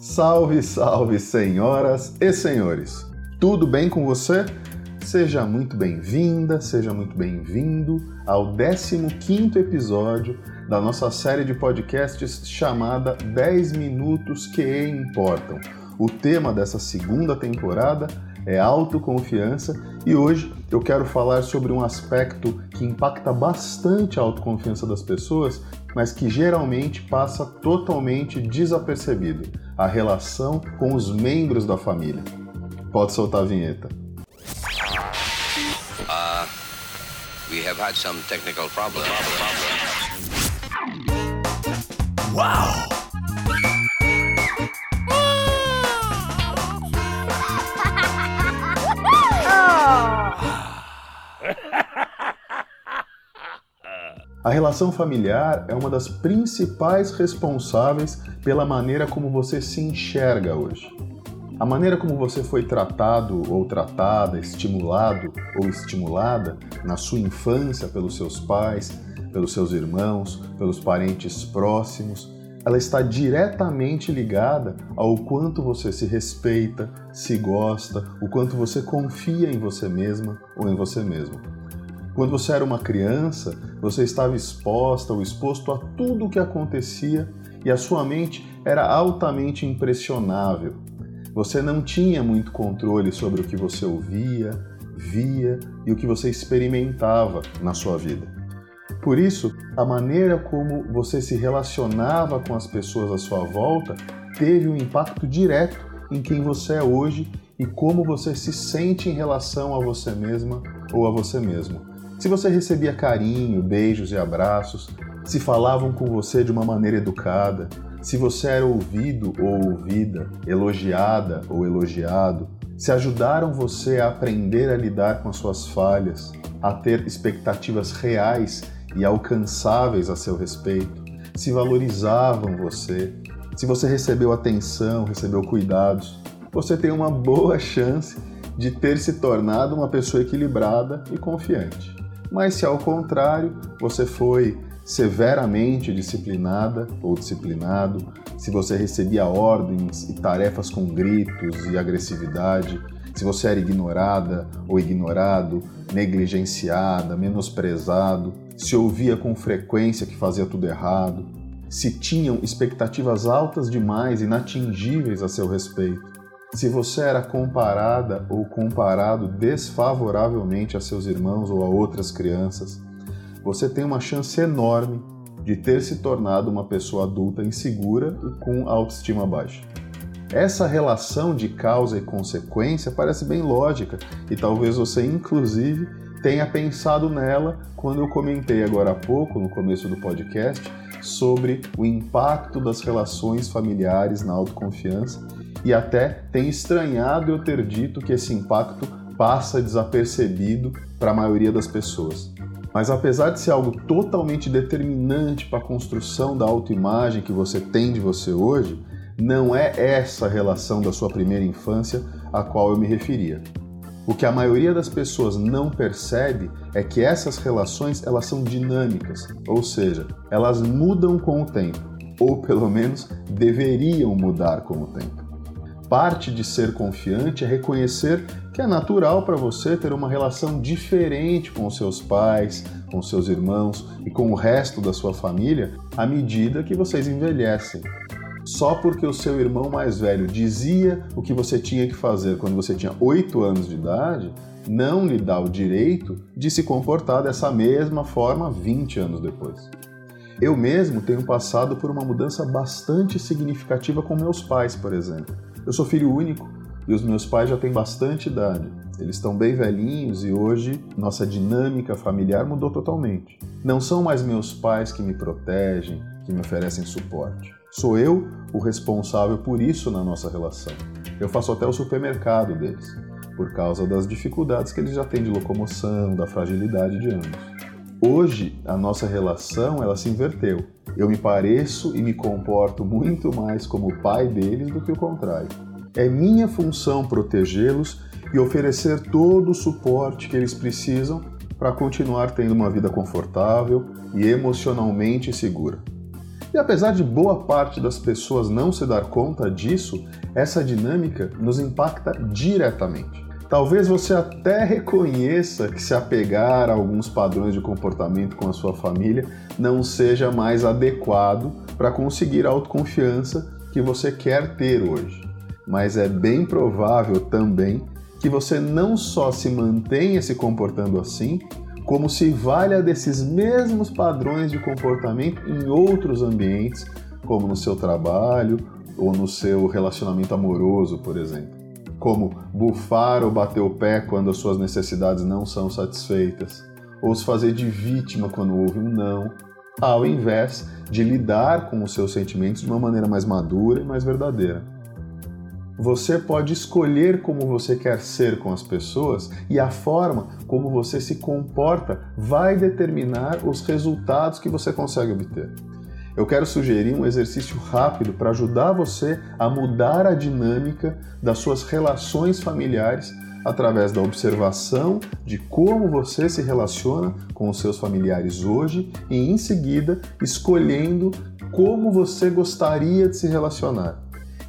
Salve, salve, senhoras e senhores! Tudo bem com você? Seja muito bem-vinda, seja muito bem-vindo ao 15 episódio da nossa série de podcasts chamada 10 Minutos que Importam. O tema dessa segunda temporada é autoconfiança e hoje eu quero falar sobre um aspecto que impacta bastante a autoconfiança das pessoas, mas que geralmente passa totalmente desapercebido: a relação com os membros da família. Pode soltar a vinheta. Uh, we have had some technical problems. Wow! A relação familiar é uma das principais responsáveis pela maneira como você se enxerga hoje. A maneira como você foi tratado ou tratada, estimulado ou estimulada na sua infância pelos seus pais, pelos seus irmãos, pelos parentes próximos, ela está diretamente ligada ao quanto você se respeita, se gosta, o quanto você confia em você mesma ou em você mesmo. Quando você era uma criança, você estava exposta ou exposto a tudo o que acontecia e a sua mente era altamente impressionável. Você não tinha muito controle sobre o que você ouvia, via e o que você experimentava na sua vida. Por isso, a maneira como você se relacionava com as pessoas à sua volta teve um impacto direto em quem você é hoje e como você se sente em relação a você mesma ou a você mesmo. Se você recebia carinho, beijos e abraços, se falavam com você de uma maneira educada, se você era ouvido ou ouvida, elogiada ou elogiado, se ajudaram você a aprender a lidar com as suas falhas, a ter expectativas reais e alcançáveis a seu respeito, se valorizavam você, se você recebeu atenção, recebeu cuidados, você tem uma boa chance de ter se tornado uma pessoa equilibrada e confiante. Mas se ao contrário você foi severamente disciplinada ou disciplinado, se você recebia ordens e tarefas com gritos e agressividade, se você era ignorada ou ignorado, negligenciada, menosprezado, se ouvia com frequência que fazia tudo errado, se tinham expectativas altas demais, inatingíveis a seu respeito, se você era comparada ou comparado desfavoravelmente a seus irmãos ou a outras crianças, você tem uma chance enorme de ter se tornado uma pessoa adulta insegura e com autoestima baixa. Essa relação de causa e consequência parece bem lógica e talvez você, inclusive, tenha pensado nela quando eu comentei agora há pouco, no começo do podcast, sobre o impacto das relações familiares na autoconfiança e até tem estranhado eu ter dito que esse impacto passa desapercebido para a maioria das pessoas. Mas apesar de ser algo totalmente determinante para a construção da autoimagem que você tem de você hoje, não é essa relação da sua primeira infância a qual eu me referia. O que a maioria das pessoas não percebe é que essas relações elas são dinâmicas, ou seja, elas mudam com o tempo, ou pelo menos deveriam mudar com o tempo. Parte de ser confiante é reconhecer que é natural para você ter uma relação diferente com seus pais, com seus irmãos e com o resto da sua família à medida que vocês envelhecem. Só porque o seu irmão mais velho dizia o que você tinha que fazer quando você tinha 8 anos de idade, não lhe dá o direito de se comportar dessa mesma forma 20 anos depois. Eu mesmo tenho passado por uma mudança bastante significativa com meus pais, por exemplo. Eu sou filho único e os meus pais já têm bastante idade. Eles estão bem velhinhos e hoje nossa dinâmica familiar mudou totalmente. Não são mais meus pais que me protegem, que me oferecem suporte. Sou eu o responsável por isso na nossa relação. Eu faço até o supermercado deles, por causa das dificuldades que eles já têm de locomoção, da fragilidade de ambos. Hoje a nossa relação ela se inverteu. Eu me pareço e me comporto muito mais como pai deles do que o contrário. É minha função protegê-los e oferecer todo o suporte que eles precisam para continuar tendo uma vida confortável e emocionalmente segura. E apesar de boa parte das pessoas não se dar conta disso, essa dinâmica nos impacta diretamente. Talvez você até reconheça que se apegar a alguns padrões de comportamento com a sua família não seja mais adequado para conseguir a autoconfiança que você quer ter hoje. Mas é bem provável também que você não só se mantenha se comportando assim, como se valha desses mesmos padrões de comportamento em outros ambientes, como no seu trabalho ou no seu relacionamento amoroso, por exemplo como bufar ou bater o pé quando as suas necessidades não são satisfeitas, ou se fazer de vítima quando houve um não, ao invés de lidar com os seus sentimentos de uma maneira mais madura e mais verdadeira. Você pode escolher como você quer ser com as pessoas e a forma como você se comporta vai determinar os resultados que você consegue obter eu quero sugerir um exercício rápido para ajudar você a mudar a dinâmica das suas relações familiares através da observação de como você se relaciona com os seus familiares hoje e, em seguida, escolhendo como você gostaria de se relacionar.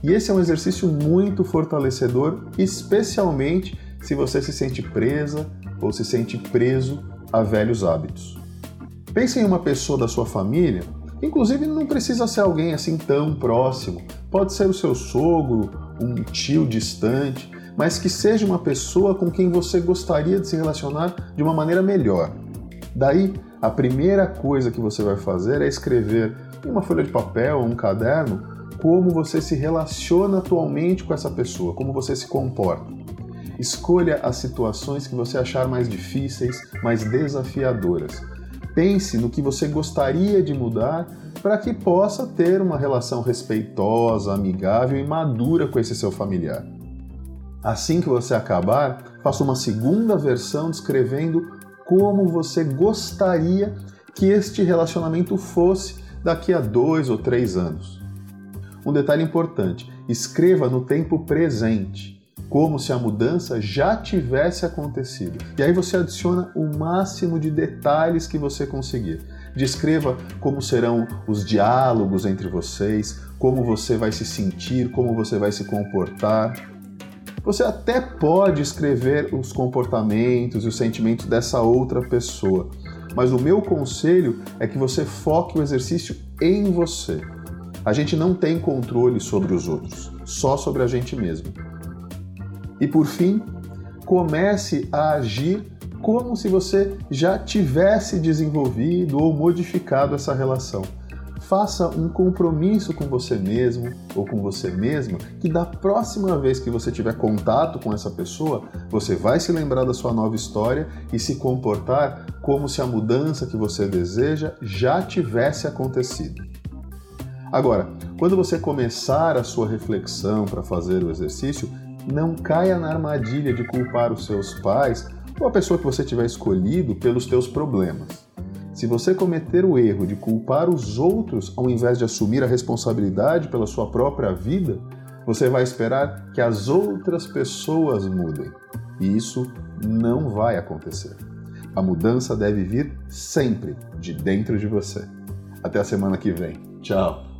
E esse é um exercício muito fortalecedor, especialmente se você se sente presa ou se sente preso a velhos hábitos. Pense em uma pessoa da sua família Inclusive, não precisa ser alguém assim tão próximo. Pode ser o seu sogro, um tio distante, mas que seja uma pessoa com quem você gostaria de se relacionar de uma maneira melhor. Daí, a primeira coisa que você vai fazer é escrever em uma folha de papel ou um caderno como você se relaciona atualmente com essa pessoa, como você se comporta. Escolha as situações que você achar mais difíceis, mais desafiadoras Pense no que você gostaria de mudar para que possa ter uma relação respeitosa, amigável e madura com esse seu familiar. Assim que você acabar, faça uma segunda versão descrevendo como você gostaria que este relacionamento fosse daqui a dois ou três anos. Um detalhe importante: escreva no tempo presente como se a mudança já tivesse acontecido. E aí você adiciona o máximo de detalhes que você conseguir. Descreva como serão os diálogos entre vocês, como você vai se sentir, como você vai se comportar. Você até pode escrever os comportamentos e os sentimentos dessa outra pessoa, mas o meu conselho é que você foque o exercício em você. A gente não tem controle sobre os outros, só sobre a gente mesmo. E por fim, comece a agir como se você já tivesse desenvolvido ou modificado essa relação. Faça um compromisso com você mesmo ou com você mesma que da próxima vez que você tiver contato com essa pessoa, você vai se lembrar da sua nova história e se comportar como se a mudança que você deseja já tivesse acontecido. Agora, quando você começar a sua reflexão para fazer o exercício, não caia na armadilha de culpar os seus pais ou a pessoa que você tiver escolhido pelos teus problemas. Se você cometer o erro de culpar os outros ao invés de assumir a responsabilidade pela sua própria vida, você vai esperar que as outras pessoas mudem. E isso não vai acontecer. A mudança deve vir sempre de dentro de você. Até a semana que vem. Tchau!